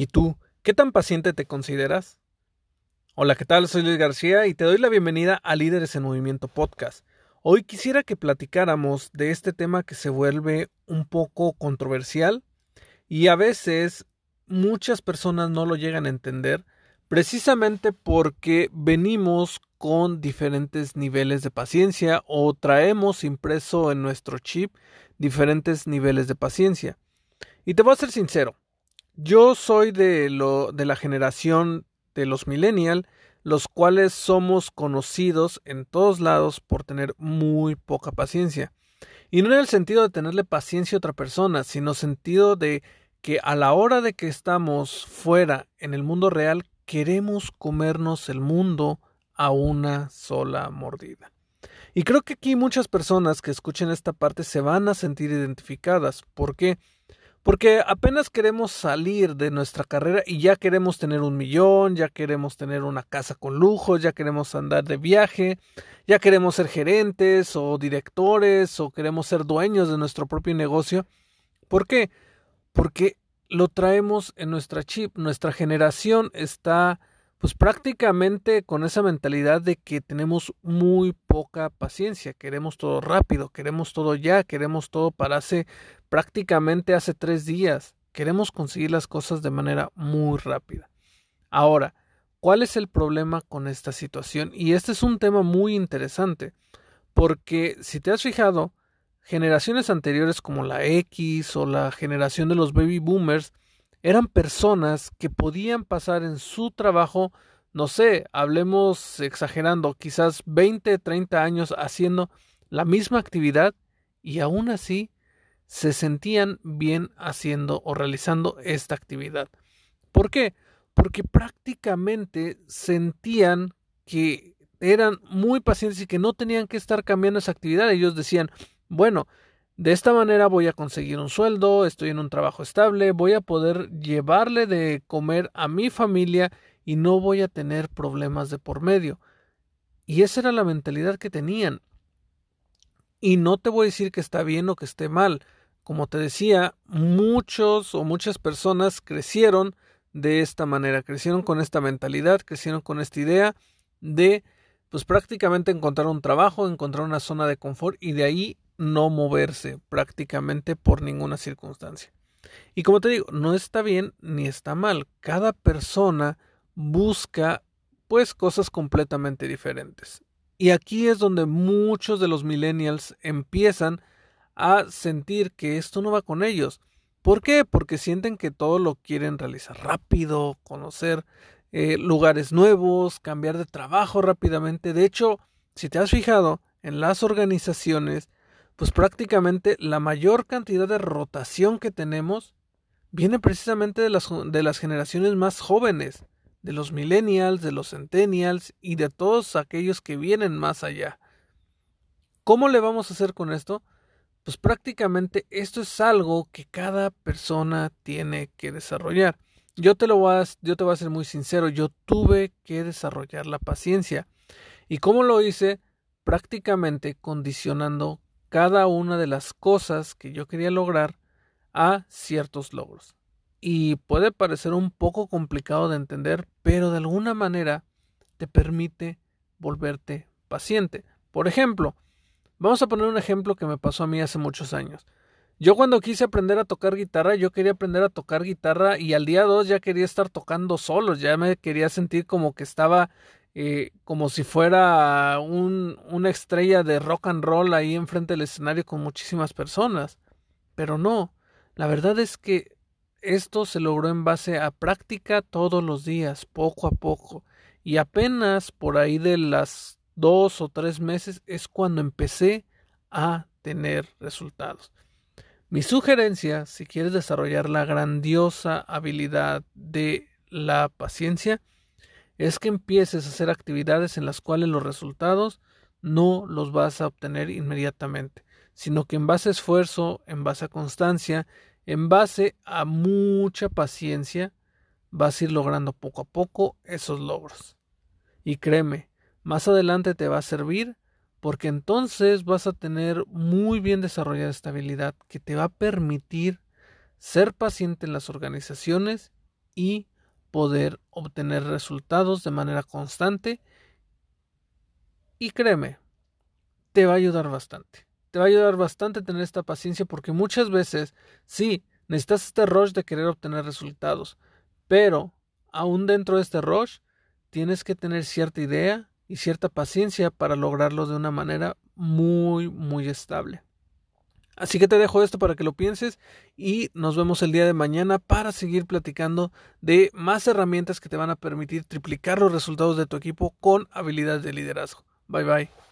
¿Y tú, qué tan paciente te consideras? Hola, ¿qué tal? Soy Luis García y te doy la bienvenida a Líderes en Movimiento Podcast. Hoy quisiera que platicáramos de este tema que se vuelve un poco controversial y a veces muchas personas no lo llegan a entender precisamente porque venimos con diferentes niveles de paciencia o traemos impreso en nuestro chip diferentes niveles de paciencia. Y te voy a ser sincero, yo soy de, lo, de la generación de los millennials, los cuales somos conocidos en todos lados por tener muy poca paciencia. Y no en el sentido de tenerle paciencia a otra persona, sino sentido de que a la hora de que estamos fuera en el mundo real, queremos comernos el mundo a una sola mordida. Y creo que aquí muchas personas que escuchen esta parte se van a sentir identificadas. ¿Por qué? Porque apenas queremos salir de nuestra carrera y ya queremos tener un millón, ya queremos tener una casa con lujo, ya queremos andar de viaje, ya queremos ser gerentes o directores o queremos ser dueños de nuestro propio negocio. ¿Por qué? Porque lo traemos en nuestra chip. Nuestra generación está pues prácticamente con esa mentalidad de que tenemos muy poca paciencia, queremos todo rápido, queremos todo ya, queremos todo para hace prácticamente hace tres días, queremos conseguir las cosas de manera muy rápida. Ahora, ¿cuál es el problema con esta situación? Y este es un tema muy interesante, porque si te has fijado, generaciones anteriores como la X o la generación de los baby boomers, eran personas que podían pasar en su trabajo, no sé, hablemos exagerando, quizás 20, 30 años haciendo la misma actividad y aún así se sentían bien haciendo o realizando esta actividad. ¿Por qué? Porque prácticamente sentían que eran muy pacientes y que no tenían que estar cambiando esa actividad. Ellos decían, bueno, de esta manera voy a conseguir un sueldo, estoy en un trabajo estable, voy a poder llevarle de comer a mi familia y no voy a tener problemas de por medio. Y esa era la mentalidad que tenían. Y no te voy a decir que está bien o que esté mal. Como te decía, muchos o muchas personas crecieron de esta manera, crecieron con esta mentalidad, crecieron con esta idea de pues prácticamente encontrar un trabajo, encontrar una zona de confort y de ahí no moverse prácticamente por ninguna circunstancia. Y como te digo, no está bien ni está mal. Cada persona busca pues cosas completamente diferentes. Y aquí es donde muchos de los millennials empiezan a sentir que esto no va con ellos. ¿Por qué? Porque sienten que todo lo quieren realizar rápido, conocer eh, lugares nuevos, cambiar de trabajo rápidamente. De hecho, si te has fijado, en las organizaciones pues prácticamente la mayor cantidad de rotación que tenemos viene precisamente de las, de las generaciones más jóvenes, de los millennials, de los centennials y de todos aquellos que vienen más allá. ¿Cómo le vamos a hacer con esto? Pues prácticamente esto es algo que cada persona tiene que desarrollar. Yo te lo voy a, yo te voy a ser muy sincero, yo tuve que desarrollar la paciencia. ¿Y cómo lo hice? Prácticamente condicionando cada una de las cosas que yo quería lograr a ciertos logros. Y puede parecer un poco complicado de entender, pero de alguna manera te permite volverte paciente. Por ejemplo, vamos a poner un ejemplo que me pasó a mí hace muchos años. Yo cuando quise aprender a tocar guitarra, yo quería aprender a tocar guitarra y al día 2 ya quería estar tocando solo, ya me quería sentir como que estaba eh, como si fuera un, una estrella de rock and roll ahí enfrente del escenario con muchísimas personas. Pero no, la verdad es que esto se logró en base a práctica todos los días, poco a poco. Y apenas por ahí de las dos o tres meses es cuando empecé a tener resultados. Mi sugerencia, si quieres desarrollar la grandiosa habilidad de la paciencia, es que empieces a hacer actividades en las cuales los resultados no los vas a obtener inmediatamente, sino que en base a esfuerzo, en base a constancia, en base a mucha paciencia, vas a ir logrando poco a poco esos logros. Y créeme, más adelante te va a servir porque entonces vas a tener muy bien desarrollada esta habilidad que te va a permitir ser paciente en las organizaciones y poder obtener resultados de manera constante y créeme, te va a ayudar bastante. Te va a ayudar bastante tener esta paciencia porque muchas veces sí, necesitas este rush de querer obtener resultados, pero aún dentro de este rush tienes que tener cierta idea y cierta paciencia para lograrlo de una manera muy, muy estable. Así que te dejo esto para que lo pienses y nos vemos el día de mañana para seguir platicando de más herramientas que te van a permitir triplicar los resultados de tu equipo con habilidades de liderazgo. Bye bye.